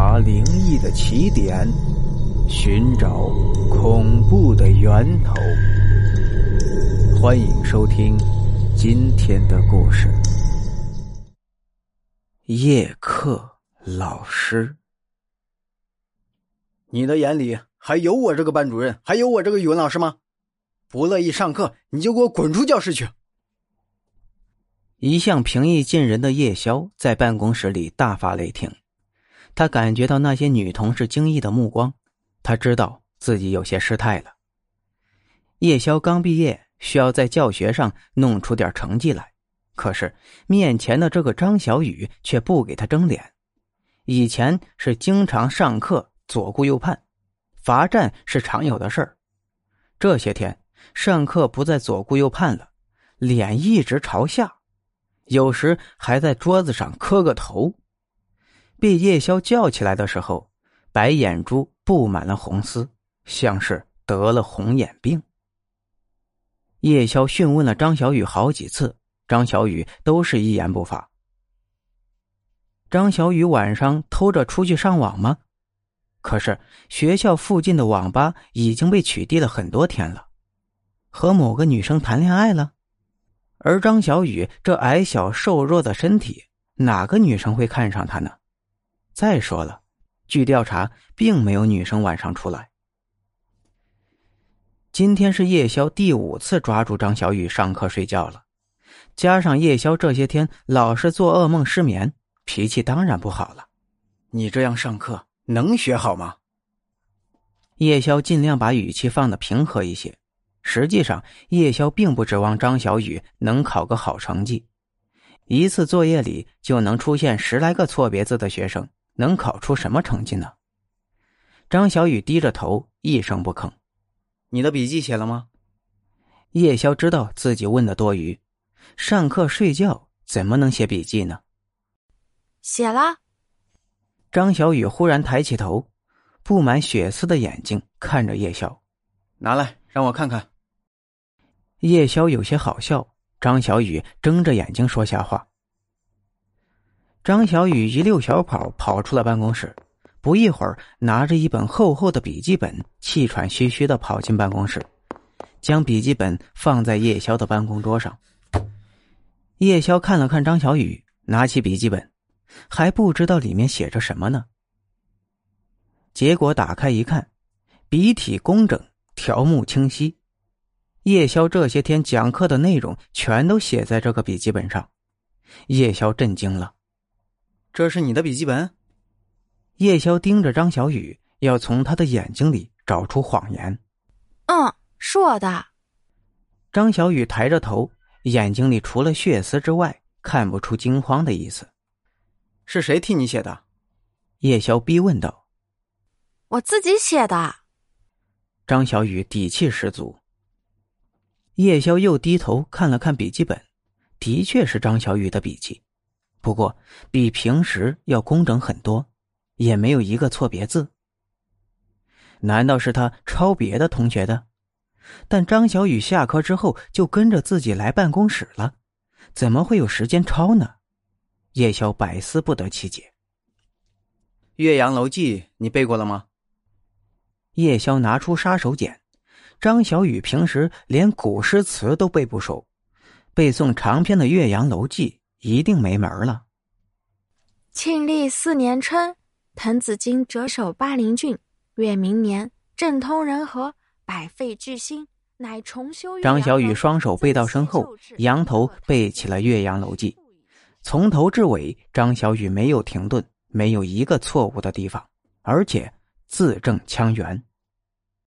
查灵异的起点，寻找恐怖的源头。欢迎收听今天的故事：叶克老师。你的眼里还有我这个班主任，还有我这个语文老师吗？不乐意上课，你就给我滚出教室去！一向平易近人的叶宵在办公室里大发雷霆。他感觉到那些女同事惊异的目光，他知道自己有些失态了。叶宵刚毕业，需要在教学上弄出点成绩来，可是面前的这个张小雨却不给他争脸。以前是经常上课左顾右盼，罚站是常有的事儿。这些天上课不再左顾右盼了，脸一直朝下，有时还在桌子上磕个头。被叶宵叫起来的时候，白眼珠布满了红丝，像是得了红眼病。叶宵讯问了张小雨好几次，张小雨都是一言不发。张小雨晚上偷着出去上网吗？可是学校附近的网吧已经被取缔了很多天了，和某个女生谈恋爱了。而张小雨这矮小瘦弱的身体，哪个女生会看上他呢？再说了，据调查，并没有女生晚上出来。今天是夜宵第五次抓住张小雨上课睡觉了，加上夜宵这些天老是做噩梦失眠，脾气当然不好了。你这样上课能学好吗？夜宵尽量把语气放的平和一些。实际上，夜宵并不指望张小雨能考个好成绩，一次作业里就能出现十来个错别字的学生。能考出什么成绩呢？张小雨低着头，一声不吭。你的笔记写了吗？叶宵知道自己问的多余，上课睡觉怎么能写笔记呢？写了。张小雨忽然抬起头，布满血丝的眼睛看着叶宵，拿来让我看看。叶宵有些好笑，张小雨睁着眼睛说瞎话。张小雨一溜小跑跑出了办公室，不一会儿，拿着一本厚厚的笔记本，气喘吁吁的跑进办公室，将笔记本放在叶宵的办公桌上。叶宵看了看张小雨，拿起笔记本，还不知道里面写着什么呢。结果打开一看，笔体工整，条目清晰，叶宵这些天讲课的内容全都写在这个笔记本上。叶宵震惊了。这是你的笔记本。叶宵盯着张小雨，要从他的眼睛里找出谎言。嗯，是我的。张小雨抬着头，眼睛里除了血丝之外，看不出惊慌的意思。是谁替你写的？叶宵逼问道。我自己写的。张小雨底气十足。叶宵又低头看了看笔记本，的确是张小雨的笔记。不过，比平时要工整很多，也没有一个错别字。难道是他抄别的同学的？但张小雨下课之后就跟着自己来办公室了，怎么会有时间抄呢？叶宵百思不得其解。《岳阳楼记》你背过了吗？叶宵拿出杀手锏，张小雨平时连古诗词都背不熟，背诵长篇的《岳阳楼记》。一定没门了。庆历四年春，滕子京谪守巴陵郡。越明年，政通人和，百废具兴，乃重修。张小雨双手背到身后，仰头背起了《岳阳楼记》，从头至尾，张小雨没有停顿，没有一个错误的地方，而且字正腔圆。